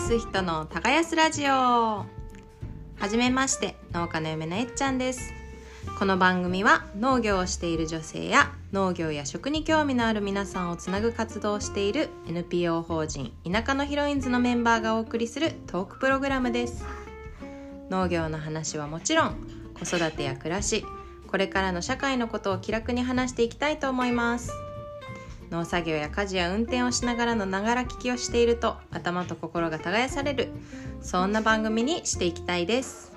す人の耕すラジオ。はじめまして農家の嫁のえっちゃんです。この番組は農業をしている女性や農業や食に興味のある皆さんをつなぐ活動をしている NPO 法人田舎のヒロインズのメンバーがお送りするトークプログラムです。農業の話はもちろん子育てや暮らしこれからの社会のことを気楽に話していきたいと思います。農作業や家事や運転をしながらのながら聞きをしていると頭と心が耕されるそんな番組にしていきたいです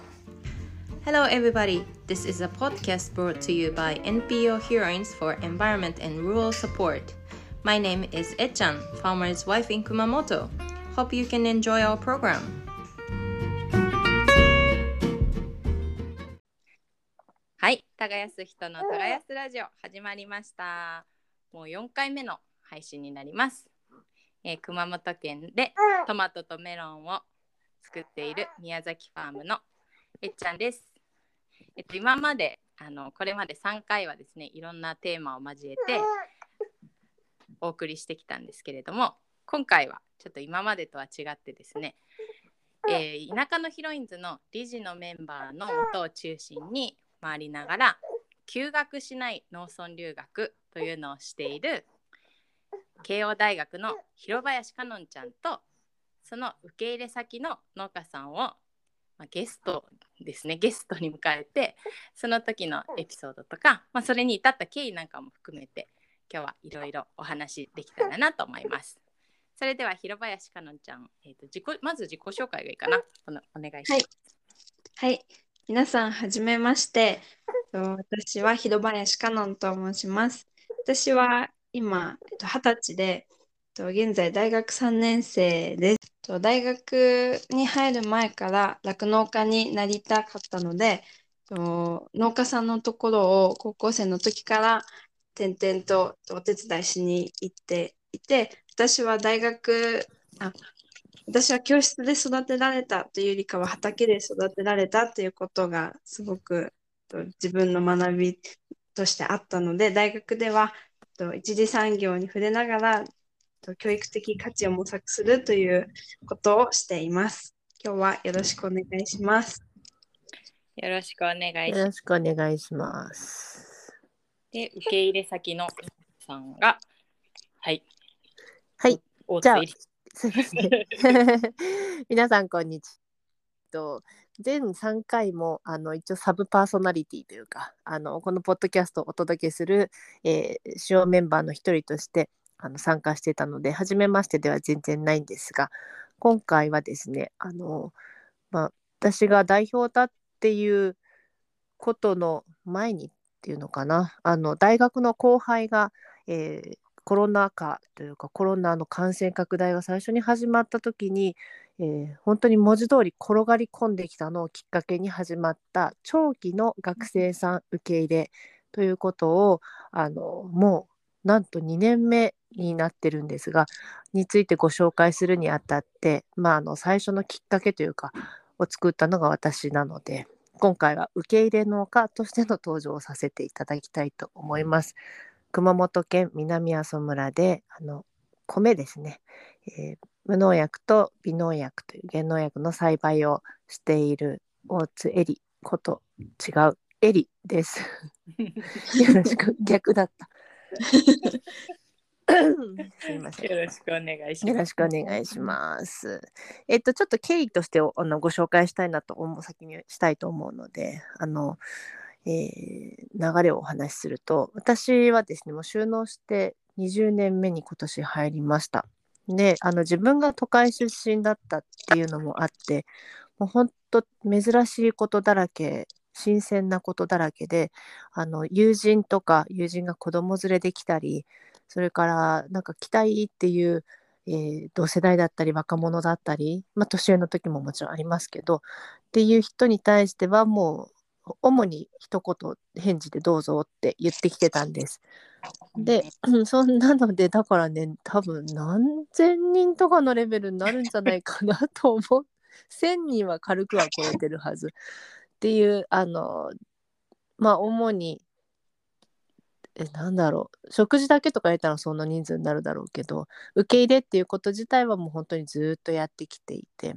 Hello everybody this is a podcast brought to you by NPO Heroines for Environment and Rural Support My name is Echan, farmer's wife in Kumamoto Hope you can enjoy our program はい耕す人の耕すラジオ始まりましたもう4回目の配信になります、えー、熊本県でトマトとメロンを作っている宮崎ファームのえっちゃんです。えっと今まであのこれまで3回はですねいろんなテーマを交えてお送りしてきたんですけれども今回はちょっと今までとは違ってですね、えー、田舎のヒロインズの理事のメンバーの元を中心に回りながら休学しない農村留学というのをしている慶応大学の広林かのんちゃんとその受け入れ先の農家さんを、まあ、ゲストですねゲストに迎えてその時のエピソードとか、まあ、それに至った経緯なんかも含めて今日はいろいろお話できたらなと思います。それでは広林かのんちゃん、えーと、自己まず自己紹介がいいかなお願いします。はい、はい、皆さんはじめまして。私は広林かのんと申します。私は今、二十歳で、現在大学3年生です。大学に入る前から酪農家になりたかったので、農家さんのところを高校生の時から転々とお手伝いしに行っていて、私は大学、あ私は教室で育てられたというよりかは畑で育てられたということがすごく自分の学びとしてあったので、大学では一次産業に触れながら教育的価値を模索するということをしています。今日はよろしくお願いします。よろしくお願いします。よろしくお願いします。で、受け入れ先のさんが、はい。はい。じゃあ、すみません。皆さん、こんにちは。全3回もあの一応サブパーソナリティというかあのこのポッドキャストをお届けする、えー、主要メンバーの一人としてあの参加してたので初めましてでは全然ないんですが今回はですねあの、まあ、私が代表だっていうことの前にっていうのかなあの大学の後輩が、えー、コロナ禍というかコロナの感染拡大が最初に始まった時にえー、本当に文字通り転がり込んできたのをきっかけに始まった長期の学生さん受け入れということをあのもうなんと2年目になってるんですがについてご紹介するにあたって、まあ、あの最初のきっかけというかを作ったのが私なので今回は受け入れ農家としての登場をさせていただきたいと思います。熊本県南阿蘇村であの米ですね、えー、無農薬と微農薬という原農薬の栽培をしている大津エリこと違うエリです。よろしく逆だった。すみません。よろしくお願いします。よろしくお願いします。えっとちょっと経緯としてあのご紹介したいなと思う先にしたいと思うので、あの、えー、流れをお話しすると、私はですねもう収納して20年目に今年入りました。であの自分が都会出身だったっていうのもあってもう本当珍しいことだらけ新鮮なことだらけであの友人とか友人が子供連れで来たりそれからなんか来たいっていう、えー、同世代だったり若者だったり、まあ、年上の時ももちろんありますけどっていう人に対してはもう主に一言返事でどうぞって言ってきてたんです。で、そんなので、だからね、多分何千人とかのレベルになるんじゃないかなと思う。1000人は軽くは超えてるはず。っていう、あの、まあ、主に、えなんだろう食事だけとか入れたらそんな人数になるだろうけど受け入れっていうこと自体はもう本当にずっとやってきていて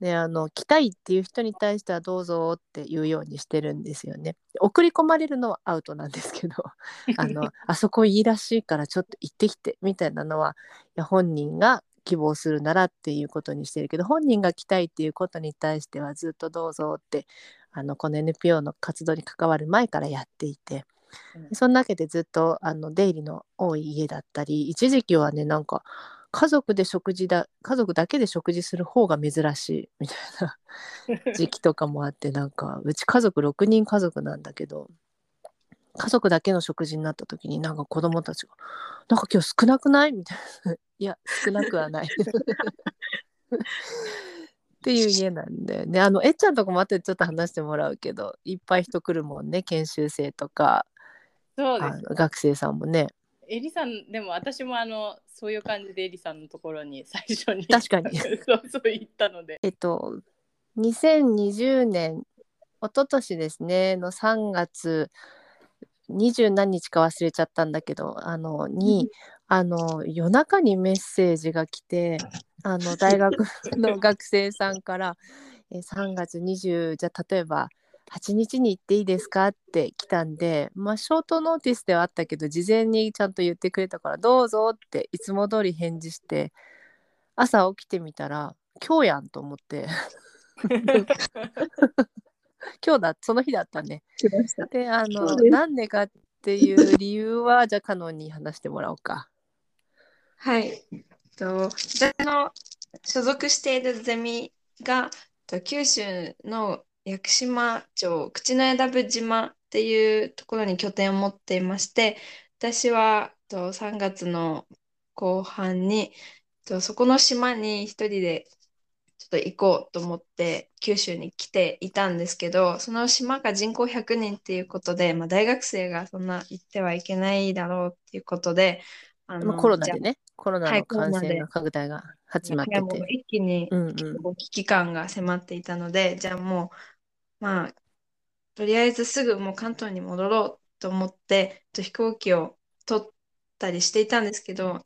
であの来たいっていう人に対してはどうぞっていうようにしてるんですよね。送り込まれるのはアウトなんですけど あのあそこいいらしいからちょっと行ってきてみたいなのはいや本人が希望するならっていうことにしてるけど本人が来たいっていうことに対してはずっとどうぞってあのこの NPO の活動に関わる前からやっていて。うんそんなわけでずっとあの出入りの多い家だったり一時期はねなんか家族で食事だ家族だけで食事する方が珍しいみたいな 時期とかもあってなんかうち家族6人家族なんだけど家族だけの食事になった時になんか子供たちが「なんか今日少なくない?」みたいな「いや少なくはない」っていう 家なんだよね。あのえっちゃんとこも後でちょっと話してもらうけどいっぱい人来るもんね研修生とかそうですあの学生さんもね。エリさんでも私もあのそういう感じでエリさんのところに最初に確かに。そうそう言ったので。えっと2020年一昨年ですねの3月二十何日か忘れちゃったんだけどあのに、あの夜中にメッセージが来てあの大学の学生さんから「え3月20じゃあ例えば8日に行っていいですか?」って来たんでまあショートノーティスではあったけど事前にちゃんと言ってくれたから「どうぞ」っていつも通り返事して朝起きてみたら今日やんと思って今日だその日だったね。た。であのなんでかっていう理由はじゃあカノンに話してもらおうか。はい。えっと、私の所属しているゼミが、えっと九州の屋久島町口永良部島っていうところに拠点を持っていまして、私はと3月の後半に、とそこの島に一人でちょっと行こうと思って九州に来ていたんですけど、その島が人口100人っていうことで、まあ、大学生がそんな行ってはいけないだろうっていうことで、あのコロナでね。コロナはいの感染が拡大が始まってはい。一気に危機感が迫っていたので、じゃあもう、まあ、とりあえずすぐもう関東に戻ろうと思って、と飛行機を取ったりしていたんですけど、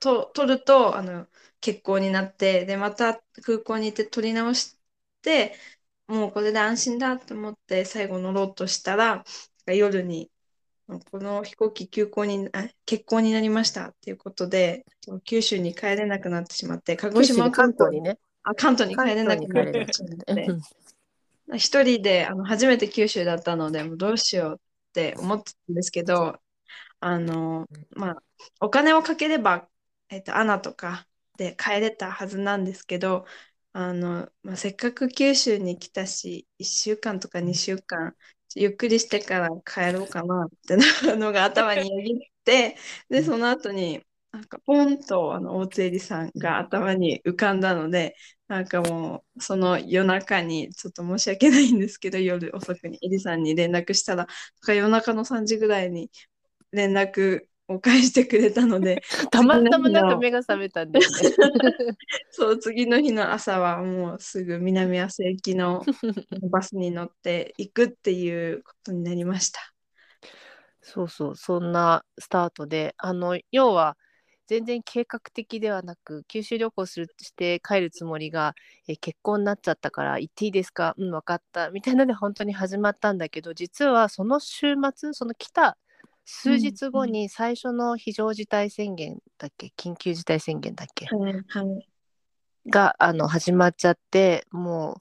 と取るとあの欠航になって、で、また空港に行って取り直して、もうこれで安心だと思って最後乗ろうとしたら、夜にこの飛行機休校に、あ、欠航になりましたっていうことで、九州に帰れなくなってしまって、鹿児島関東にね。あ、関東に帰れなくなってしまってて、一人であの初めて九州だったので、もうどうしようって思ってたんですけど、あの、まあ、お金をかければ、えっと、アナとかで帰れたはずなんですけど、あの、まあ、せっかく九州に来たし、1週間とか2週間、ゆっくりしてから帰ろうかなってなのが頭によぎって、で、その後に、なんかポンとあの大津絵里さんが頭に浮かんだので、なんかもうその夜中にちょっと申し訳ないんですけど、夜遅くにエリさんに連絡したら、夜中の3時ぐらいに連絡を返してくれたので、たまたまなんか目が覚めたんだよね。そう、次の日の朝はもうすぐ南阿蘇行きの バスに乗って行くっていうことになりました。そうそうそんなスタートであの要は全然計画的ではなく九州旅行するして帰るつもりが、え結婚になっちゃったから行っていいですか？うん分かったみたいなので本当に始まったんだけど実はその週末その来た数日後に最初の非常事態宣言だっけ？緊急事態宣言だっけ？はい、はい。があの始まっちゃってもう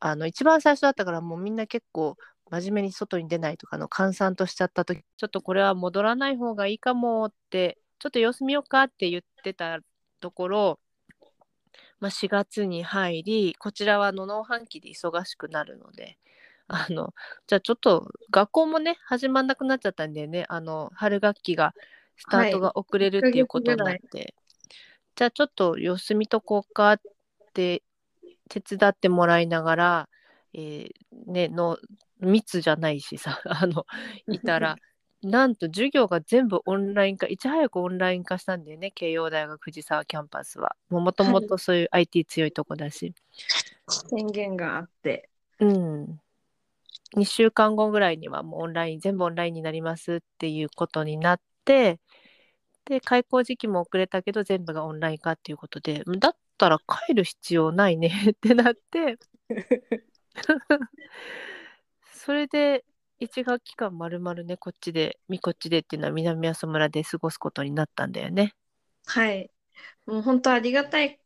あの一番最初だったからもうみんな結構真面目に外に出ないとかの閑散としちゃった時ちょっとこれは戻らない方がいいかもってちょっと様子見ようかって言ってたところ、まあ、4月に入りこちらはあの農繁期で忙しくなるのであの じゃあちょっと学校もね始まんなくなっちゃったんでね。あの春学期がスタートが遅れるっていうことになって、じゃあちょっと様子見とこうかって手伝ってもらいながら、えーねの密じゃないしさ あのいたら なんと授業が全部オンライン化いち早くオンライン化したんだよね慶応大学藤沢キャンパスは。もともとそういう IT 強いとこだし、宣言があって。うん2週間後ぐらいにはもうオンライン全部オンラインになりますっていうことになってで開校時期も遅れたけど全部がオンライン化っていうことでだったら帰る必要ないね ってなって それで1学期間まるまるねこっちでみこっちでっていうのは南阿蘇村で過ごすことになったんだよね。はい。もう本当ありがたい、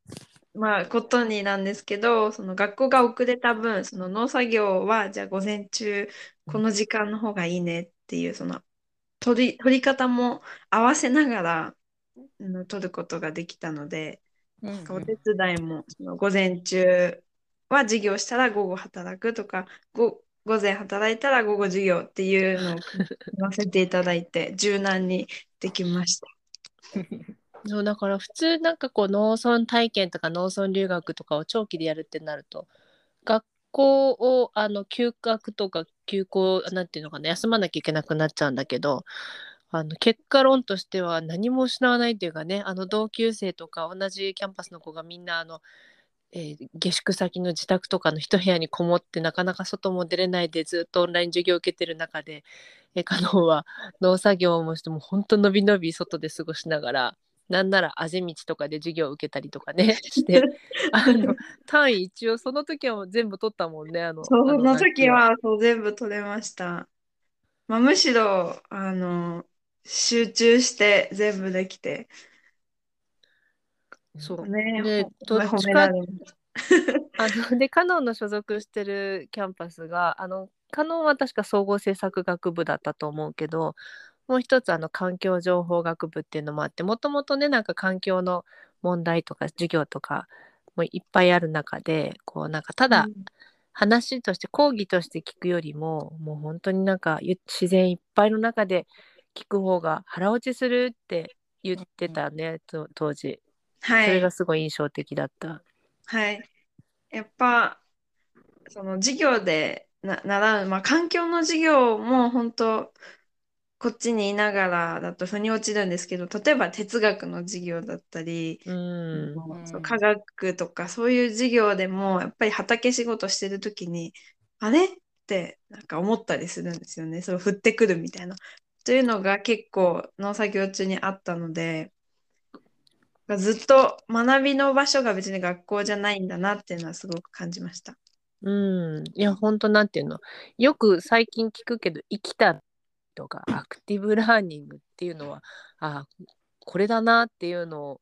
まあ、ことになんですけど、その学校が遅れた分、その農作業は、じゃあ午前中、この時間の方がいいねっていう、その取り、取り方も合わせながら、うん取ることができたので、お手伝いもその午前中は授業したら午後働くとか、ご午前働いたら午後授業っていうのを組ませていただいて、柔軟にできました。そうだから普通なんかこう農村体験とか農村留学とかを長期でやるってなると学校をあの休学とか休校なんていうのかな休まなきゃいけなくなっちゃうんだけどあの結果論としては何も失わないっていうかねあの同級生とか同じキャンパスの子がみんなあの、えー下宿先の自宅とかの一部屋にこもってなかなか外も出れないでずっとオンライン授業を受けてる中で、えー、カノンは農作業もしても本当のびのび外で過ごしながらなんならあぜ道とかで授業を受けたりとかね してあの単位一応その時は全部取ったもんねあのそあのの時はそう全部取れました。まあ、むしろあの集中して全部できて、そうね、でほどっちか。あの でカノンの所属してるキャンパスがあのカノンは確か総合政策学部だったと思うけどもう一つあの環境情報学部っていうのもあってもともとねなんか環境の問題とか授業とかもいっぱいある中でこうなんかただ話として講義として聞くよりももう本当になんかゆ自然いっぱいの中で聞く方が腹落ちするって言ってたねと当時はいそれが。すごい印象的だった。はい。やっぱ、その授業でな習う、まあ、環境の授業も本当、こっちにいながらだと腑に落ちるんですけど、例えば哲学の授業だったり、うんそう科学とかそういう授業でも、やっぱり畑仕事してるときに、あれ？ってなんか思ったりするんですよね。それ降ってくるみたいな。というのが結構農作業中にあったので、ずっと学びの場所が別に学校じゃないんだなっていうのはすごく感じました。うん、いや本当なんていうの？よく最近聞くけど生きたとかアクティブラーニングっていうのはあこれだなっていうのを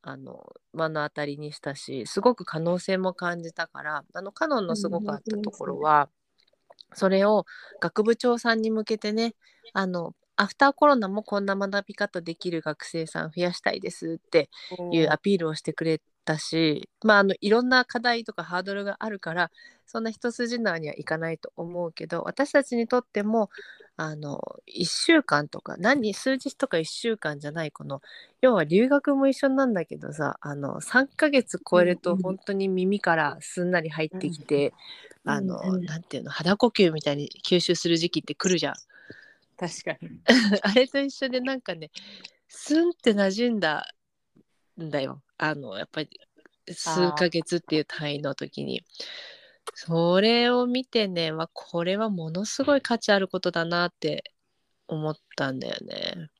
あの目の当たりにしたしすごく可能性も感じたからあのカノンのすごかったところは、それを学部長さんに向けてねあのアフターコロナもこんな学び方できる学生さん増やしたいですっていうアピールをしてくれたし、まあ、あのいろんな課題とかハードルがあるからそんな一筋縄にはいかないと思うけど私たちにとってもあの1週間とか何数日とか1週間じゃないこの要は留学も一緒なんだけどさあの3ヶ月超えると本当に耳からすんなり入ってきて、うんあの、うんうん。なんていうの肌呼吸みたいに吸収する時期って来るじゃん。確かに。あれと一緒でなんかねスンって馴染んだんだよ。あのやっぱり数ヶ月っていう単位の時にそれを見てねわこれはものすごい価値あることだなって思ったんだよね。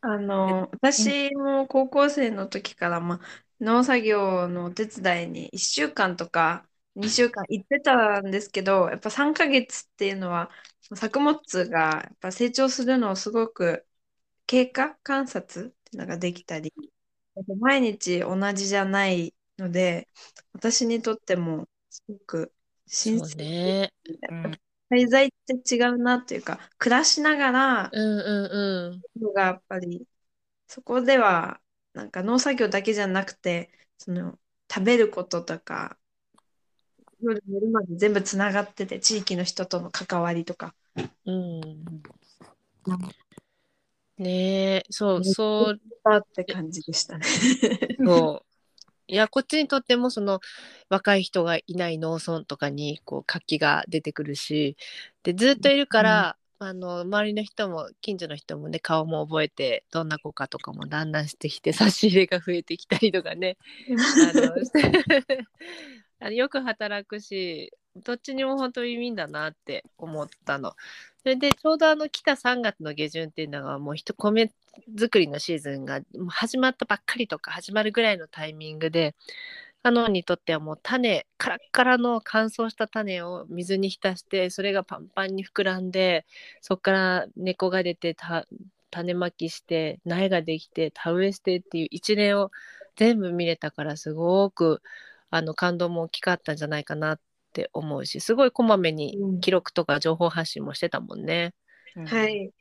あの、私も高校生の時から、まあ、農作業のお手伝いに1週間とか2週間行ってたんですけど、やっぱ3ヶ月っていうのは、作物がやっぱ成長するのをすごく経過観察っていうのができたり、毎日同じじゃないので、私にとってもすごく新そう鮮ね。滞在って違うなっていうか、暮らしながら、うんうんうん。のがやっぱりそこではなんか農作業だけじゃなくてその食べることとか夜寝るまで全部つながってて地域の人との関わりとかうん、ねえそうそう あって感じでしたね。そう。いやこっちにとってもその若い人がいない農村とかにこう活気が出てくるしでずっといるから、あの周りの人も近所の人もね顔も覚えてどんな子かとかもだんだんしてきて 差し入れが増えてきたりとかね。あの あのよく働くしどっちにも本当にウィンだなって思ったの。それでちょうどあの来た3月の下旬っていうのがもう一米作りのシーズンが始まったばっかりとか始まるぐらいのタイミングでカノンにとってはもう種カラッカラの乾燥した種を水に浸してそれがパンパンに膨らんでそこから根っこが出て種まきして苗ができて田植えしてっていう一連を全部見れたからすごくあの感動も大きかったんじゃないかなって思うしすごいこまめにうん記録とか情報発信もしてたもんね。は。い。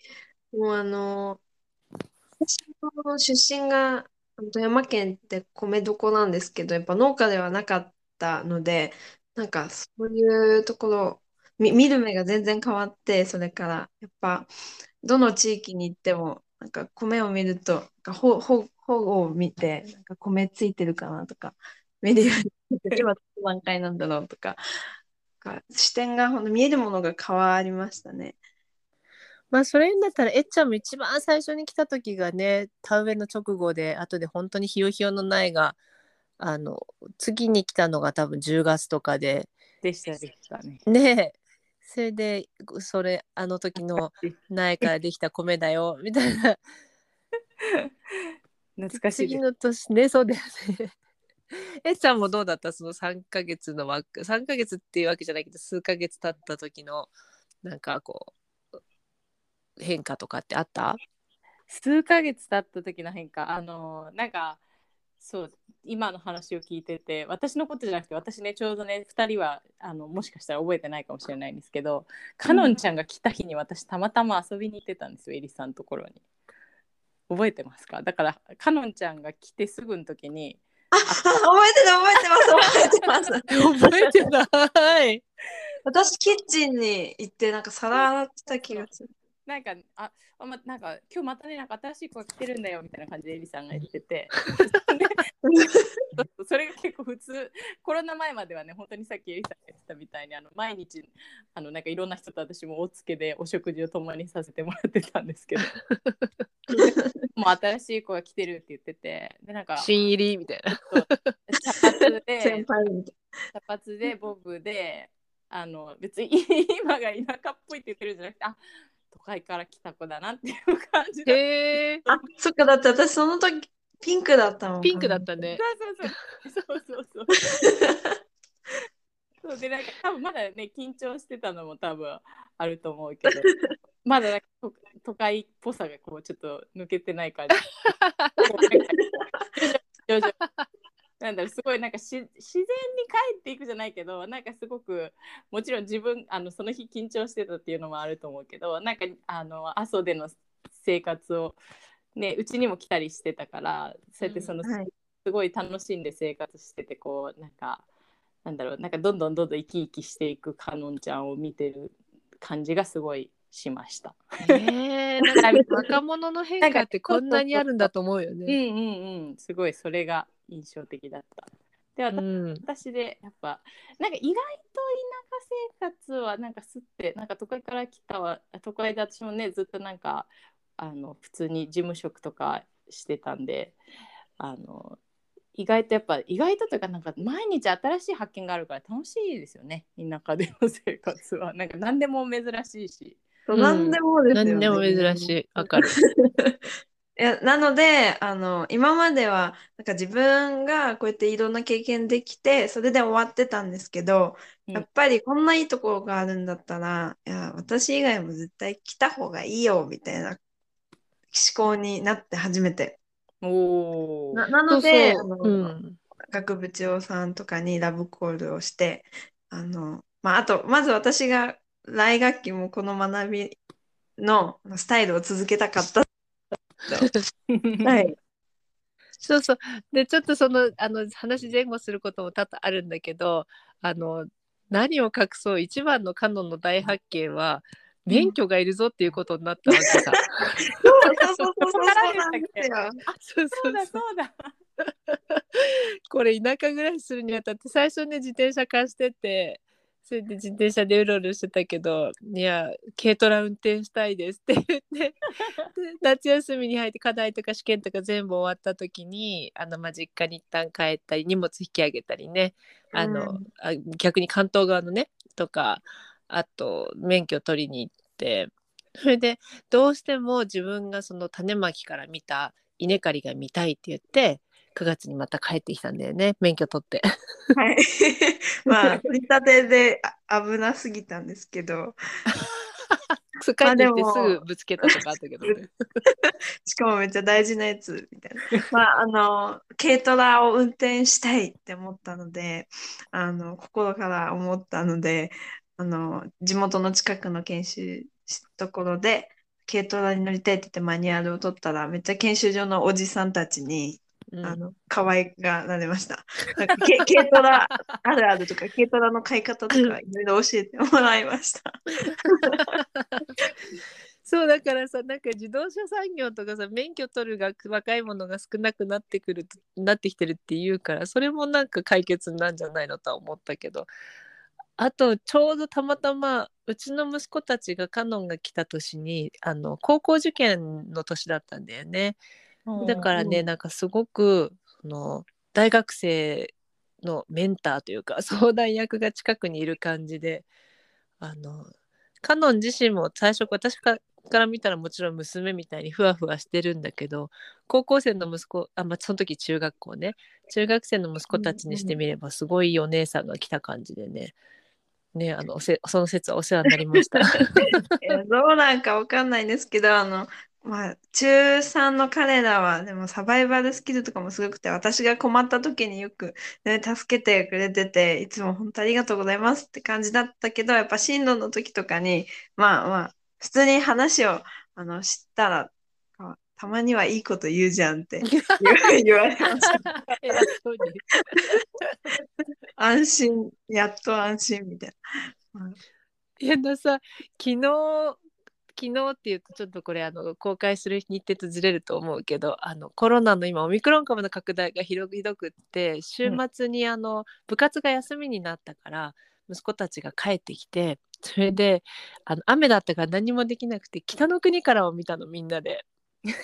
もうあの、私の出身が富山県って米どこなんですけど、やっぱ農家ではなかったので、なんかそういうところ、み、見る目が全然変わって、それから、やっぱ、どの地域に行っても、なんか米を見ると、なんかほ、ほ、ほを見て、なんか米ついてるかなとか、見るようになって、今どの段階なんだろうとか、か視点が、ほんと見えるものが変わりましたね。まあそれだったらえっちゃんも一番最初に来た時がね田植えの直後で後で本当にひよひよの苗があの次に来たのが多分10月とかででしたでしたね。ねえそれでそれあの時の苗からできた米だよみたいな懐かしい。次の年ねそうだよね えっちゃんもどうだった？その3ヶ月の枠3ヶ月っていうわけじゃないけど数ヶ月経った時のなんかこう変化とかってあった？数ヶ月経った時の変化あのなんかそう今の話を聞いてて私のことじゃなくて私ねちょうどね2人はあのもしかしたら覚えてないかもしれないんですけどかのんちゃんが来た日に私たまたま遊びに行ってたんですよエリさんのところに。覚えてますか？だからかのんちゃんが来てすぐの時に、覚えてる覚えてます覚えてます。覚えてない私、キッチンに行って、なんか皿洗ってた気がする。なんかああ、ま、なんか今日またねなんか新しい子が来てるんだよみたいな感じでエリさんが言ってて。それが結構普通コロナ前まではね本当にさっきエリさんが言ってたみたいにあの毎日あのなんかいろんな人と私もおつけでお食事を共にさせてもらってたんですけど。もう新しい子が来てるって言っててでなんか新入りみたいな。茶髪で先輩みたい茶髪でボブであの別に今が田舎っぽいって言ってるんじゃなくてあ都会から来た子だなっていう感じでへえ。な。あ、そっか、だって私その時ピンクだったもん。ピンクだったね。そうそうそうそうそうそう でなんか多分まだね緊張してたのも多分あると思うけどまだなんか都都会っぽさがこうちょっと抜けてない感じ 徐々なんだろう すごいなんかし自然に帰っていくじゃないけどなんかすごくもちろん自分あのその日緊張してたっていうのもあると思うけどなんかあの阿蘇での生活をねうちにも来たりしてたからそうやってその、はい。すごい楽しんで生活しててこうなんかなんだろうなんかどんどんどんどん生き生きしていくかのんちゃんを見てる感じがすごいしました。へえ。なんか 若者の変化ってこんなにあるんだと思うようんね。うんうんすごいそれが印象的だった。で私,、うん。私でやっぱなんか意外と田舎生活はなんかすってなんか都会から来たわ都会で私もねずっとなんかあの普通に事務職とかしてたんであの意外とやっぱ意外とというかなんか毎日新しい発見があるから楽しいですよね田舎での生活はなんか何でも珍しいしそう何でもですよね。何でも珍しい。わかる。いや、なので、あの、今までは、なんか自分がこうやっていろんな経験できて、それで終わってたんですけど、うんやっぱりこんないいところがあるんだったら、いや、私以外も絶対来た方がいいよ、みたいな思考になって初めて。おおな、なので、そうそうあのうん。学部長さんとかにラブコールをして、あの、まあ、あと、まず私が来学期もこの学びのスタイルを続けたかった。はい。そうそう。で、ちょっとその、あの、話前後することも多々あるんだけど、あの、何を隠そう、一番のカノンの大発見は、免許がいるぞっていうことになったわけさ。そうそうそうそうそうなんですよ。そうそうだそうそうだ これ田舎暮らしするにあたって最初ね自転車貸しててそれで自転車でうろうろしてたけど「いや軽トラ運転したいです」って言って で夏休みに入って課題とか試験とか全部終わった時にあの、まあ、実家に一旦帰ったり荷物引き上げたりねあの、うん。あ逆に関東側のねとかあと免許取りに行ってそれでどうしても自分がその種まきから見た稲刈りが見たいって言って9月にまた帰ってきたんだよね免許取って。はい。まあ、取り立てであ危なすぎたんですけど、帰ってきてすもぐぶつけたとかあったけどね。しかもめっちゃ大事なやつみたいな。まあ、あの、軽トラを運転したいって思ったので、あの、心から思ったので、あの、地元の近くの研修ところで、軽トラに乗りたいって言ってマニュアルを取ったら、めっちゃ研修所のおじさんたちに、うんあの、可愛がられました。なんか、け軽トラあるあるとか、軽トラの買い方とか、いろいろ教えてもらいました。そうだからさなんか自動車産業とかさ免許取るが若い者が少なくなってくるなってきてるっていうからそれもなんか解決なんじゃないのとは思ったけどあとちょうどたまたまうちの息子たちがカノンが来た年にあの高校受験の年だったんだよね。だからね、なんかすごくその大学生のメンターというか 相談役が近くにいる感じであのカノン自身も最初私かから見たらもちろん娘みたいにふわふわしてるんだけど高校生の息子あ、まあ、その時中学校ね中学生の息子たちにしてみればすごいいいお姉さんが来た感じでね。ね、あのおせその説はお世話になりました。い やどうなんかわかんないんですけど、あの、まあ、中3の彼らは、でもサバイバルスキルとかもすごくて、私が困った時によく、ね、助けてくれてて、いつも本当ありがとうございますって感じだったけど、やっぱ進路の時とかに、まあまあ、普通に話をあの知ったら、あたまにはいいこと言うじゃんって 言われました。安心、やっと安心みたいな。いやださ昨日昨日っていうとちょっとこれあの公開する日程とずれると思うけどあのコロナの今オミクロン株の拡大がひどひどくって週末にあの、部活が休みになったから息子たちが帰ってきてそれであの雨だったから何もできなくて北の国からを見たのみんなで。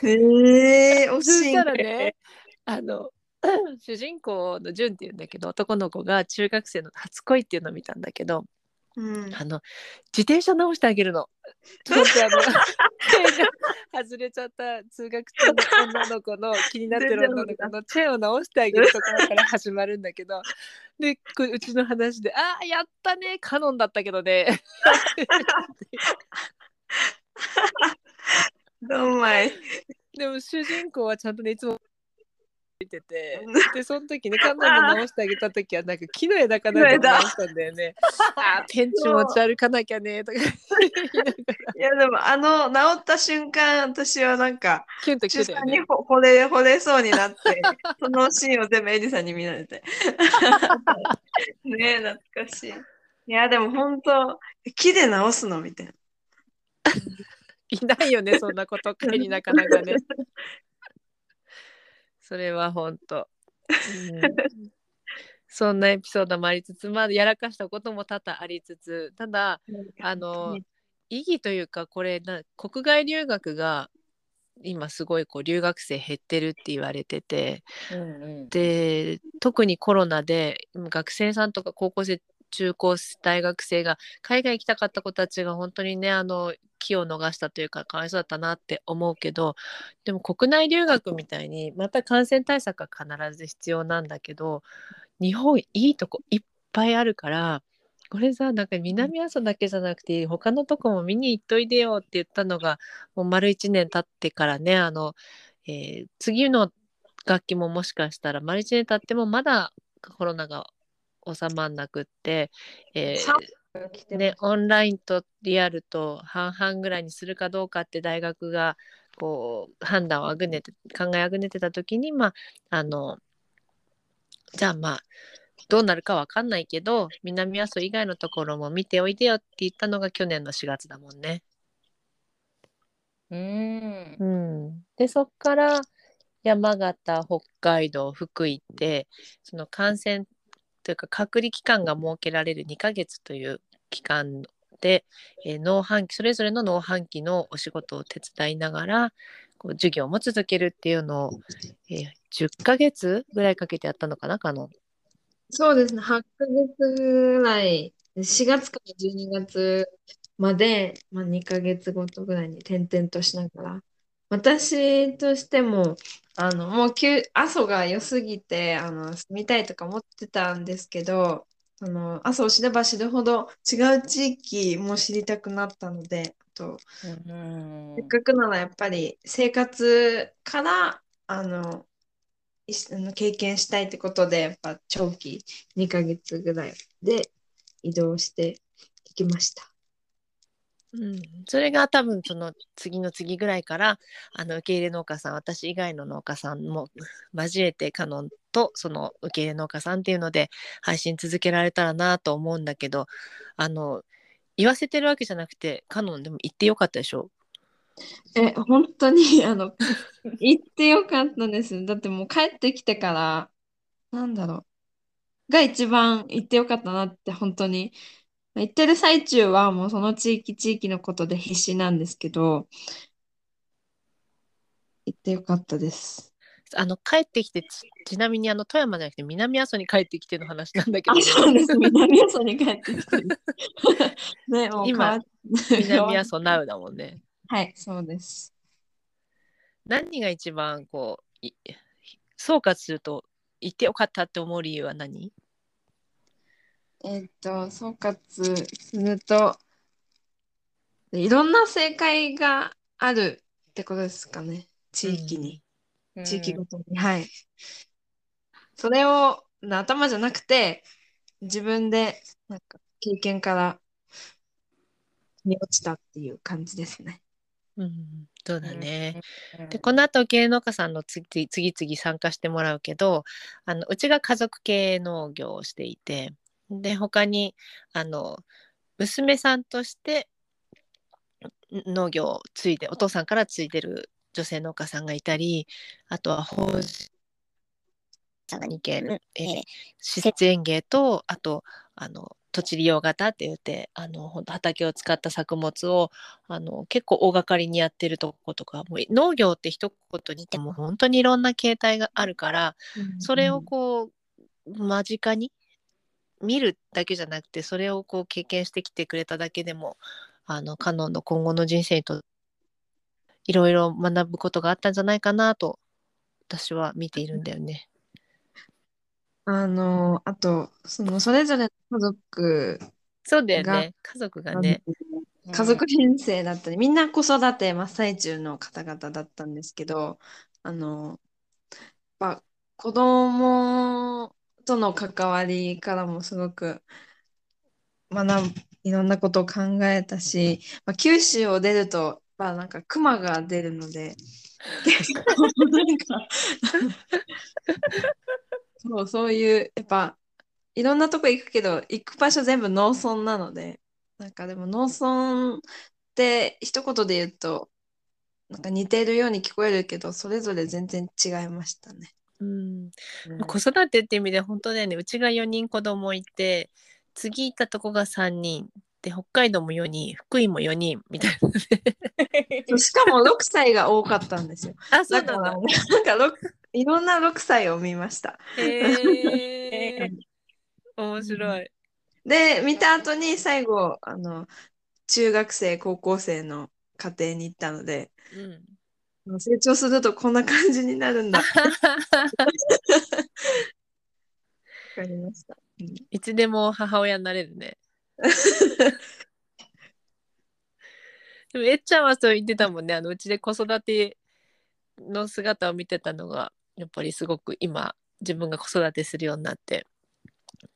ええー、惜そしいしたらねあの 主人公のジュンっていうんだけど男の子が中学生の初恋っていうのを見たんだけどうん。あの自転車直してあげるの。ちょっとあの 外れちゃった通学中の女の子の気になってる女の子のチェーンを直してあげるところから始まるんだけどでこううちの話で「ああやったねカノンだったけどね」どんまい。でも主人公はちゃんとねいつも見ててでその時ねカノンで直してあげた時はなんか木の枝かなんかで直したんだよね。あーペンチ持ち歩かなきゃねとか言いやでもあの治った瞬間私はなんかキュンと中3にきてたよね。ほ惚れ惚れそうになって そのシーンを全部エリさんに見られてねえ懐かしいいやでも本当木で直すのみたいな いないよねそんなこと かになかなかね。それは本当、うん。そんなエピソードもありつつまあやらかしたことも多々ありつつただあの意義というかこれな国外留学が今すごいこう留学生減ってるって言われててで特にコロナで今学生さんとか高校生中高大学生が海外行きたかった子たちが本当にねあの気を逃したというかかわいそうだったなって思うけどでも国内留学みたいにまた感染対策は必ず必要なんだけど日本いいとこいっぱいあるからこれさなんか南阿蘇だけじゃなくて他のとこも見に行っといでよって言ったのがもう丸1年経ってからねあの、えー次の楽器ももしかしたら丸1年経ってもまだコロナが収まんなくって、えーね、オンラインとリアルと半々ぐらいにするかどうかって大学がこう判断をあぐねて考えあぐねてた時にまああのじゃあまあどうなるかわかんないけど南阿蘇以外のところも見ておいでよって言ったのが去年の4月だもんね。うん。うん、でそっから山形北海道福井ってその感染というか隔離期間が設けられる2ヶ月という期間で、えー農繁期それぞれの農繁期のお仕事を手伝いながらこう授業も続けるっていうのを、えー10ヶ月ぐらいかけてやったのかなカノン。そうですね8ヶ月ぐらい4月から12月まで、まあ、2ヶ月ごとぐらいに転々としながら、私としても、あの、もう急、阿蘇が良すぎて、あの、住みたいとか思ってたんですけど、あの、阿蘇を知れば知るほど違う地域も知りたくなったので、あと、うんせっかくならやっぱり生活から、あの、いしあの経験したいってことで、やっぱ長期2ヶ月ぐらいで移動していきました。うん、それが多分その次の次ぐらいからあの受け入れ農家さん私以外の農家さんも交えてカノンとその受け入れ農家さんっていうので配信続けられたらなと思うんだけどあの言わせてるわけじゃなくてカノンでも行ってよかったでしょ？え、本当に、あの、行ってよかったです。だってもう帰ってきてから、なんだろう、が一番行ってよかったなって、本当に。行ってる最中はもうその地域地域のことで必死なんですけど、行ってよかったです。あの帰ってきてちちなみにあの富山じゃなくて南阿蘇に帰ってきての話なんだけどあ、そうです。南阿蘇に帰ってきてる。ね、もう今っ南阿蘇ナウだもんねはい、そうです。何が一番こうい総括すると行ってよかったって思う理由は何？えっと、総括すると、いろんな正解があるってことですかね。地域に。地域ごとに。はい。それを頭じゃなくて、自分で、なんか、経験から、に落ちたっていう感じですね。うん、そうだね。うんでこの後芸農家さんの次次々参加してもらうけどあのうちが家族系農業をしていてで他にあの娘さんとしてん農業を継いでお父さんから継いでる女性農家さんがいたりあとは法人に系の、えー施設園芸とあとあの土地利用型って言ってあの畑を使った作物をあの結構大掛かりにやってるとことかもう農業って一言に言っても本当にいろんな形態があるからそれをこう間近に見るだけじゃなくてそれをこう経験してきてくれただけでもあのカノンの今後の人生にといろいろ学ぶことがあったんじゃないかなと私は見ているんだよね。あの、あと、その、それぞれの家族そうだよがね家族がね。家族編成だったり、みんな子育て真っ最中の方々だったんですけど、あの、やっぱ子供との関わりからもすごく学ぶ、いろんなことを考えたし、まあ、九州を出ると、まあ、なんか熊が出るので、結構なんか そう、そういう、やっぱ、いろんなとこ行くけど、行く場所全部農村なので、なんかでも農村って一言で言うと、なんか似てるように聞こえるけど、それぞれ全然違いましたね。うん。子育てって意味で本当だよね。うちが4人子供いて次行ったとこが3人。で北海道も4人福井も4人みたいな しかも6歳が多かったんですよ。あそうだなんだから、なんか六いろんな6歳を見ました。へえ 面白い。で、見た後に最後、あの、中学生、高校生の家庭に行ったので、うん成長するとこんな感じになるんだ。わかりました。うんいつでも母親になれるねでもえっちゃんはそう言ってたもんねあのうちで子育ての姿を見てたのがやっぱりすごく今自分が子育てするようになって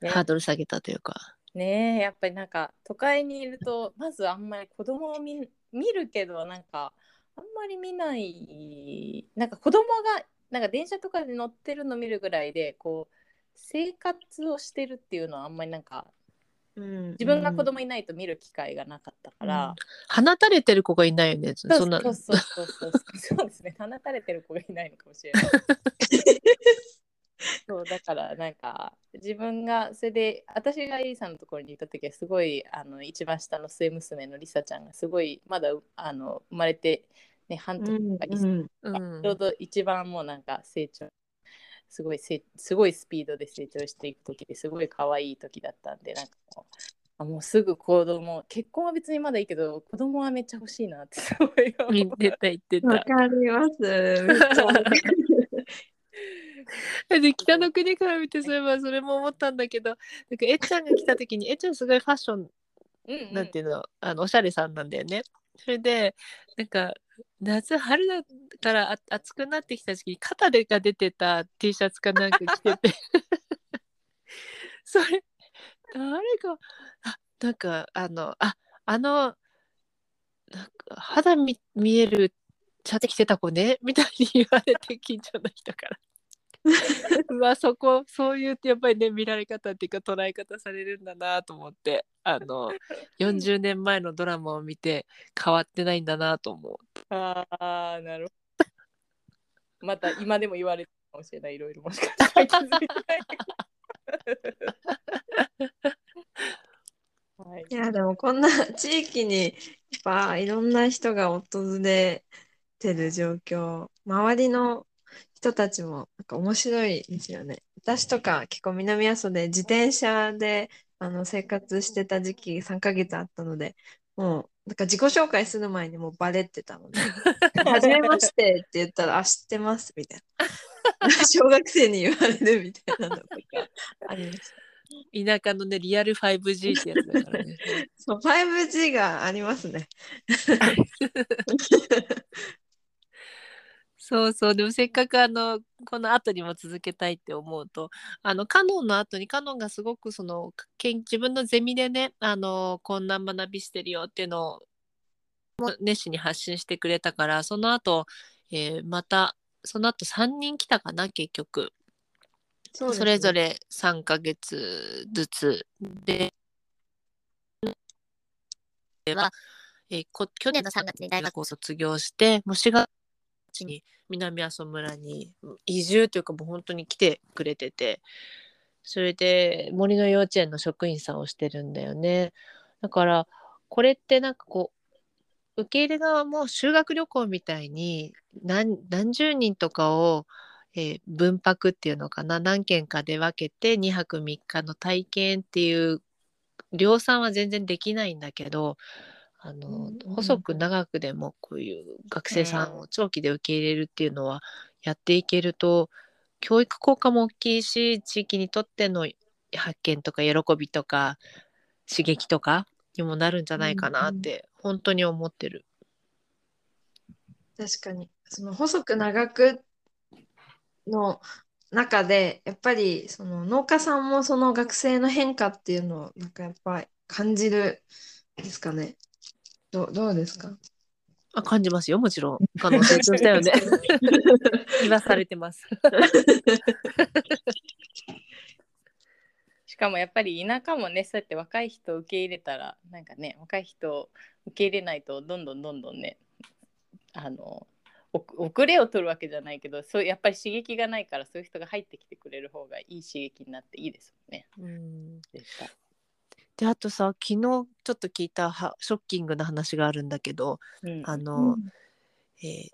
ねハードル下げたというか。ねえやっぱりなんか都会にいるとまずあんまり子供を見見るけどなんかあんまり見ない。なんか子供がなんか電車とかで乗ってるの見るぐらいでこう生活をしてるっていうのはあんまりなんかうん。自分が子供いないと見る機会がなかったから、放たれてる子がいないよね。そんな。そうそうそうそう。そうですね。放たれてる子がいないのかもしれない。そうだからなんか自分がそれで私がエリさんのところにいた時はすごいあの一番下の末娘のリサちゃんがすごいまだあの生まれて、ね、半年うんとかにうんうんちょうど一番もうなんか成長すごいせすごいスピードで成長していく時ですごい可愛い時だったんでなんかこうあもうすぐ子供結婚は別にまだいいけど子供はめっちゃ欲しいなってすごい思ってた言ってわた。かります。で北の国から見てそういえばそれも思ったんだけどなんかえっちゃんが来た時にえっちゃんすごいファッションうんうん。なんていうのあのおしゃれさんなんだよね。それでなんか夏春だからあ暑くなってきた時に肩でが出てた T シャツかなんか着てて。それ誰があなんかあのああのなんか肌み見えるシャツ着てた子ね？みたいに言われて近所の人から。まあそこそういうやっぱりね見られ方っていうか捉え方されるんだなと思って。あの40年前のドラマを見て変わってないんだなと思う。ああなるほど。また今でも言われてるかもしれない。いろいろもしかしたら気づいて。ないはい。いや、でもこんな地域にやっぱいろんな人が訪れてる状況、周りの人たちもなんか面白いですよね。私とか結構南阿蘇で自転車であの生活してた時期3ヶ月あったので、もうなんか自己紹介する前にもうバレてたので、はじめましてって言ったら、あ、知ってますみたいな。小学生に言われるみたいなのとかありました。田舎のねリアル 5G ってやつだからね。そう、5G がありますね。そうそう。でもせっかくあのこの後にも続けたいって思うとあのカノンの後にカノンがすごくそのけん自分のゼミでねあのこんな学びしてるよっていうのを熱心に発信してくれたからその後、えーまたその後3人来たかな結局。そそれぞれ3ヶ月ずつで。は、えーこ去年の3月に大学を卒業してもう4月に南阿蘇村に移住というかもう本当に来てくれててそれで森の幼稚園の職員さんをしてるんだよね。だからこれってなんかこう受け入れ側も修学旅行みたいに何何十人とかをえー分泊っていうのかな何件かで分けて2泊3日の体験っていう量産は全然できないんだけどあの、細く長くでもこういう学生さんを長期で受け入れるっていうのはやっていけると教育効果も大きいし地域にとっての発見とか喜びとか刺激とかにもなるんじゃないかなって本当に思ってる。確かに。その細く長くの中で、やっぱりその農家さんもその学生の変化っていうのをなんかやっぱり感じるですかね。どう、どうですか？あ感じますよもちろん。あの成長したよね。言わされてます。しかもやっぱり田舎もねそうやって若い人を受け入れたらなんかね若い人を受け入れないとどんどんどんどんねあのお遅れを取るわけじゃないけどそうやっぱり刺激がないからそういう人が入ってきてくれる方がいい刺激になっていいですもんね。うんであとさ昨日ちょっと聞いたはショッキングな話があるんだけど、うん。あの、えー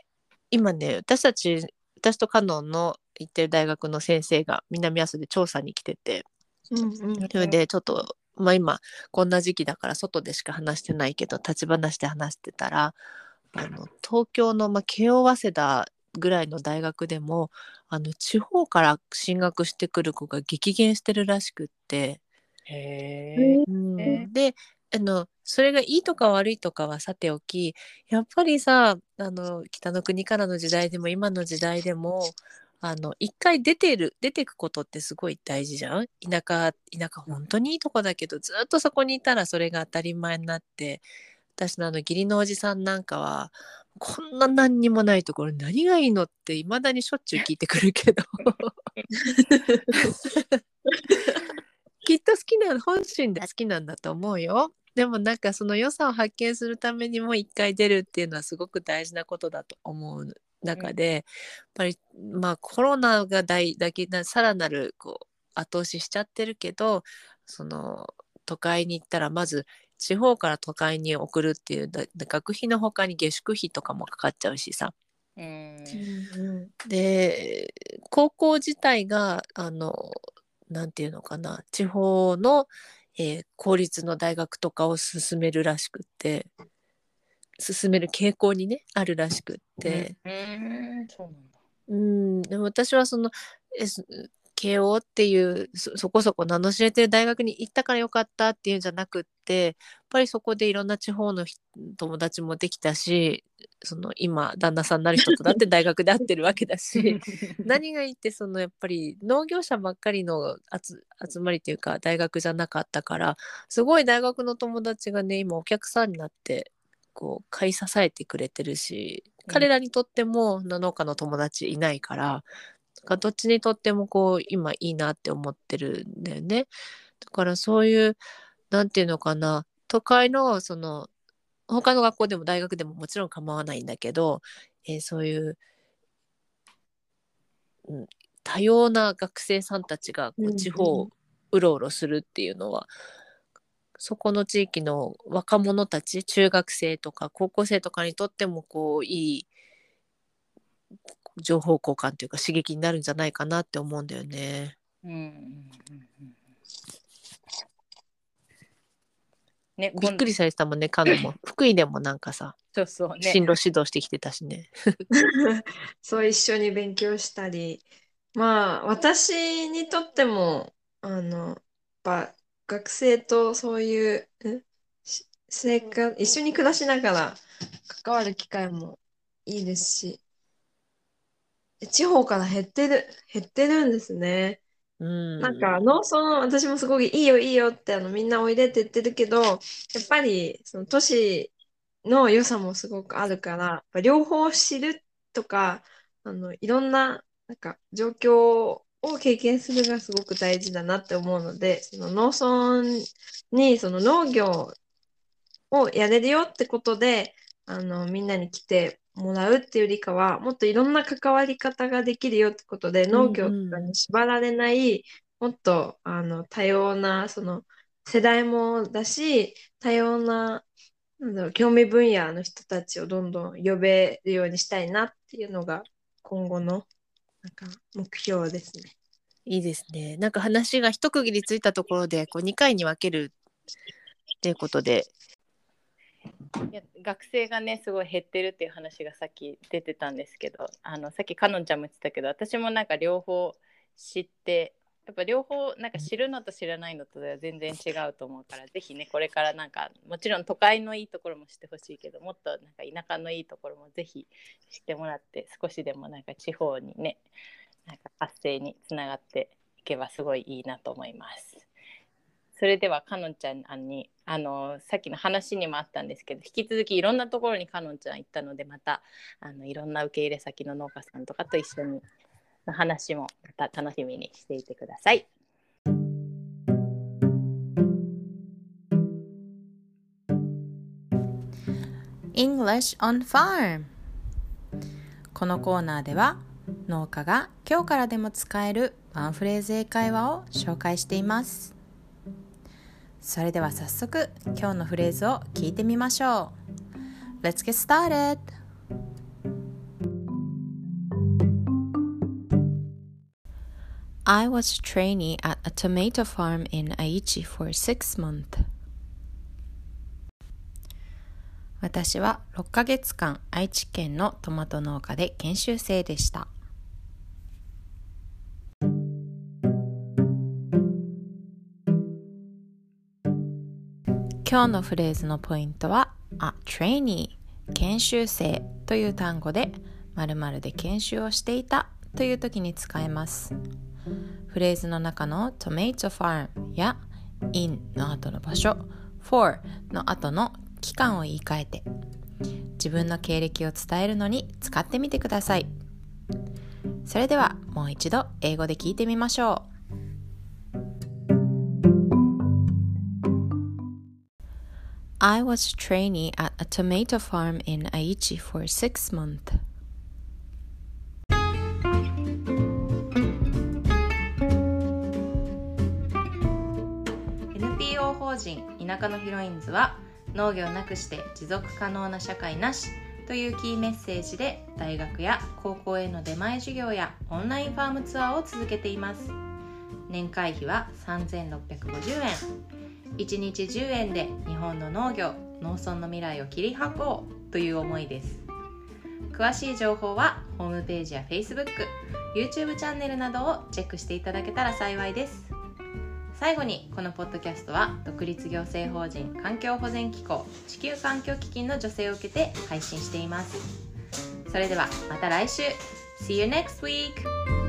今ね私たち私とカノンの行ってる大学の先生が南阿蘇で調査に来ててうんうん。それでちょっと、まあ、今こんな時期だから外でしか話してないけど立ち話で話してたらあの東京の、まあ、慶応早稲田ぐらいの大学でもあの地方から進学してくる子が激減してるらしくって。へえ。うん。えであのそれがいいとか悪いとかはさておきやっぱりさあの北の国からの時代でも今の時代でもあの一回出てる出てくことってすごい大事じゃん？田舎田舎本当にいいとこだけどずっとそこにいたらそれが当たり前になって私のあの義理のおじさんなんかはこんな何にもないところ何がいいのっていまだにしょっちゅう聞いてくるけどきっと好きな本心で好きなんだと思うよ。でもなんかその良さを発見するためにも一回出るっていうのはすごく大事なことだと思う中で、やっぱりまあコロナが大だけなさらなるこう後押ししちゃってるけどその都会に行ったらまず地方から都会に送るっていうだ学費の他に下宿費とかもかかっちゃうしさ。うん。で高校自体があのなんていうのかな地方の、えー公立の大学とかを進めるらしくって進める傾向にねあるらしくって、うんそうなんだ。うん、でも私はその慶応っていうそそこそこ名の知れてる大学に行ったからよかったっていうんじゃなくってやっぱりそこでいろんな地方のひ友達もできたしその今旦那さんになる人とだって大学で会ってるわけだし 何がいいってそのやっぱり農業者ばっかりの集集まりっていうか大学じゃなかったからすごい大学の友達がね今お客さんになってこう買い支えてくれてるしうん彼らにとっても農家の友達いないからかどっちにとってもこう今いいなって思ってるんだよね。だからそういうなんていうのかな都会のその他の学校でも大学でももちろん構わないんだけど、えーそういう、うん、多様な学生さんたちがこうんううん地方をうろうろするっていうのは、そこの地域の若者たち中学生とか高校生とかにとってもこういい情報交換というか刺激になるんじゃないかなって思うんだよね。うんうんうんうんね、びっくりされてたもんね、カノも。福井でもなんかさ、そうそうね進路指導してきてたしね。そう一緒に勉強したりまあ私にとってもあのやっぱ学生とそういう生活一緒に暮らしながら関わる機会もいいですし地方から減ってる減ってるんですね。うん。なんか農村私もすごいいいよいいよってあのみんなおいでって言ってるけどやっぱりその都市の良さもすごくあるから両方知るとかあのいろんななんか状況を経験するがすごく大事だなって思うのでその農村にその農業をやれるよってことであのみんなに来てもらうっていうよりかはもっといろんな関わり方ができるよってことで農業とかに縛られないもっとあの多様なその世代もだし多様ななんだろう興味分野の人たちをどんどん呼べるようにしたいなっていうのが今後のなんか目標ですね。いいですね。なんか話が一区切りついたところで、こう2回に分けるっていうことで、いや学生がねすごい減ってるっていう話がさっき出てたんですけどあのさっきかのんちゃんも言ってたけど私もなんか両方知ってやっぱ両方なんか知るのと知らないのとでは全然違うと思うからぜひねこれからなんかもちろん都会のいいところも知ってほしいけどもっとなんか田舎のいいところもぜひ知ってもらって少しでもなんか地方にねなんか活性につながっていけばすごいいいなと思います。それではかのんちゃんにあのさっきの話にもあったんですけど引き続きいろんなところにかのんちゃん行ったのでまたあのいろんな受け入れ先の農家さんとかと一緒にの話もまた楽しみにしていてください。English on Farm このコーナーでは農家が今日からでも使えるワンフレーズ英会話を紹介していますそれでは早速今日のフレーズを聞いてみましょう Let's get started! I was a trainee at a tomato farm in Aichi for six months. 私は6ヶ月間愛知県のトマト農家で研修生でした。今日のフレーズのポイントは、a trainee 研修生という単語で〇〇で研修をしていたという時に使えます。フレーズの中の tomato farm や in の後の場所 for の後の期間を言い換えて自分の経歴を伝えるのに使ってみてくださいそれではもう一度英語で聞いてみましょう I was trainee at a tomato farm in Aichi for six months. NPO 法人田舎のヒロインズは農業なくして持続可能な社会なしというキーメッセージで大学や高校への出前授業やオンラインファームツアーを続けています年会費は3650円1日10円で日本の農業農村の未来を切り開こうという思いです。詳しい情報はホームページや Facebook、YouTube チャンネルなどをチェックしていただけたら幸いです。最後にこのポッドキャストは独立行政法人環境保全機構地球環境基金の助成を受けて配信しています。それではまた来週。See you next week!